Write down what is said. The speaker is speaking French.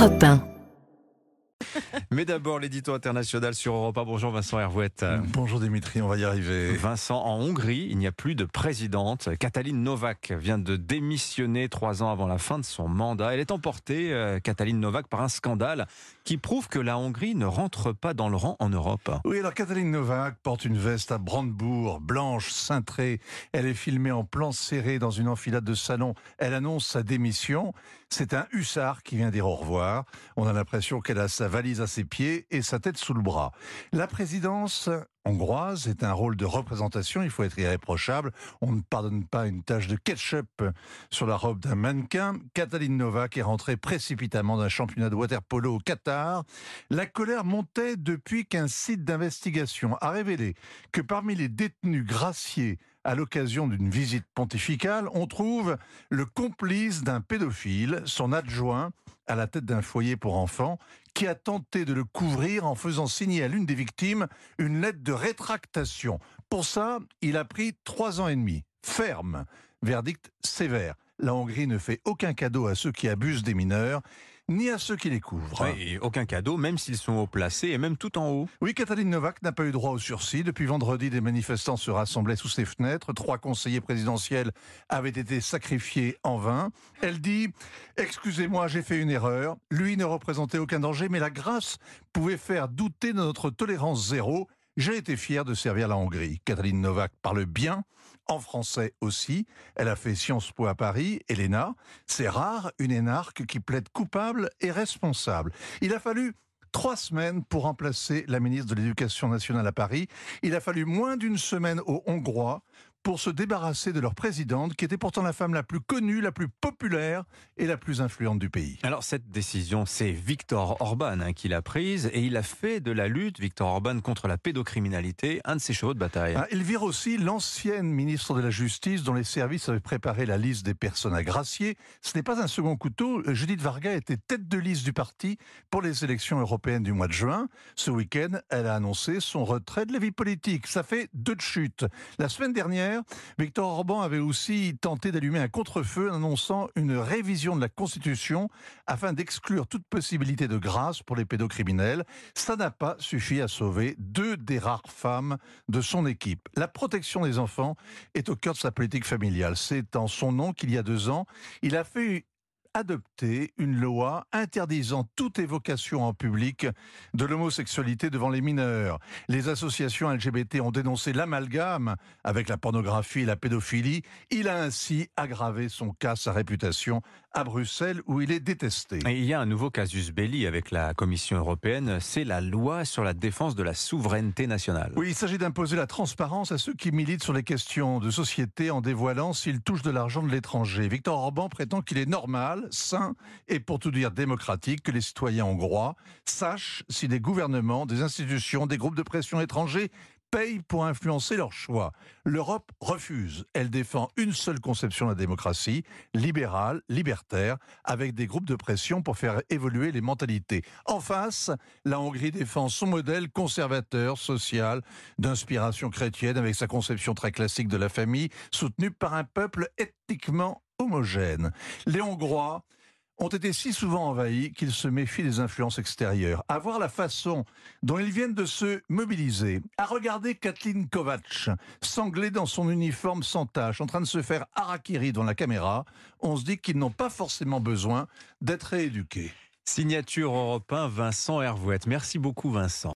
Europe 1. Mais d'abord, l'édito international sur Europa. Bonjour Vincent Hervouette. Bonjour Dimitri, on va y arriver. Vincent, en Hongrie, il n'y a plus de présidente. Katalin Novak vient de démissionner trois ans avant la fin de son mandat. Elle est emportée, euh, Katalin Novak, par un scandale qui prouve que la Hongrie ne rentre pas dans le rang en Europe. Oui, alors Katalin Novak porte une veste à Brandebourg, blanche, cintrée. Elle est filmée en plan serré dans une enfilade de salon. Elle annonce sa démission. C'est un hussard qui vient dire au revoir. On a l'impression qu'elle a sa valise à ses pieds et sa tête sous le bras. La présidence hongroise est un rôle de représentation, il faut être irréprochable. On ne pardonne pas une tache de ketchup sur la robe d'un mannequin. Katalin Novak est rentrée précipitamment d'un championnat de waterpolo au Qatar. La colère montait depuis qu'un site d'investigation a révélé que parmi les détenus graciés à l'occasion d'une visite pontificale, on trouve le complice d'un pédophile, son adjoint, à la tête d'un foyer pour enfants, qui a tenté de le couvrir en faisant signer à l'une des victimes une lettre de rétractation. Pour ça, il a pris trois ans et demi. Ferme. Verdict sévère. La Hongrie ne fait aucun cadeau à ceux qui abusent des mineurs ni à ceux qui les couvrent. Et aucun cadeau, même s'ils sont haut placés et même tout en haut. Oui, Katalin Novak n'a pas eu droit au sursis. Depuis vendredi, des manifestants se rassemblaient sous ses fenêtres. Trois conseillers présidentiels avaient été sacrifiés en vain. Elle dit Excusez-moi, j'ai fait une erreur. Lui ne représentait aucun danger, mais la grâce pouvait faire douter de notre tolérance zéro. J'ai été fier de servir la Hongrie. Katalin Novak parle bien, en français aussi. Elle a fait Sciences Po à Paris, Elena. C'est rare, une énarque qui plaide coupable et responsable. Il a fallu trois semaines pour remplacer la ministre de l'Éducation nationale à Paris. Il a fallu moins d'une semaine aux Hongrois pour se débarrasser de leur présidente, qui était pourtant la femme la plus connue, la plus populaire et la plus influente du pays. Alors cette décision, c'est Viktor Orban hein, qui l'a prise et il a fait de la lutte, Viktor Orban, contre la pédocriminalité, un de ses chevaux de bataille. Ah, il vire aussi l'ancienne ministre de la Justice dont les services avaient préparé la liste des personnes à gracier. Ce n'est pas un second couteau. Judith Varga était tête de liste du parti pour les élections européennes du mois de juin. Ce week-end, elle a annoncé son retrait de la vie politique. Ça fait deux de chute. La semaine dernière, Victor Orban avait aussi tenté d'allumer un contre-feu en annonçant une révision de la Constitution afin d'exclure toute possibilité de grâce pour les pédocriminels. Ça n'a pas suffi à sauver deux des rares femmes de son équipe. La protection des enfants est au cœur de sa politique familiale. C'est en son nom qu'il y a deux ans, il a fait adopté une loi interdisant toute évocation en public de l'homosexualité devant les mineurs. Les associations LGBT ont dénoncé l'amalgame avec la pornographie et la pédophilie. Il a ainsi aggravé son cas, sa réputation à Bruxelles où il est détesté. Et il y a un nouveau casus belli avec la Commission européenne, c'est la loi sur la défense de la souveraineté nationale. Oui, il s'agit d'imposer la transparence à ceux qui militent sur les questions de société en dévoilant s'ils touchent de l'argent de l'étranger. Victor Orban prétend qu'il est normal sain et pour tout dire démocratique que les citoyens hongrois sachent si des gouvernements, des institutions, des groupes de pression étrangers payent pour influencer leur choix. L'Europe refuse. Elle défend une seule conception de la démocratie, libérale, libertaire, avec des groupes de pression pour faire évoluer les mentalités. En face, la Hongrie défend son modèle conservateur, social, d'inspiration chrétienne, avec sa conception très classique de la famille, soutenue par un peuple ethniquement Les Hongrois ont été si souvent envahis qu'ils se méfient des influences extérieures. À voir la façon dont ils viennent de se mobiliser, à regarder Kathleen Kovacs, sanglée dans son uniforme sans tache, en train de se faire harakiri dans la caméra, on se dit qu'ils n'ont pas forcément besoin d'être rééduqués. Signature européen Vincent Hervouette. Merci beaucoup Vincent.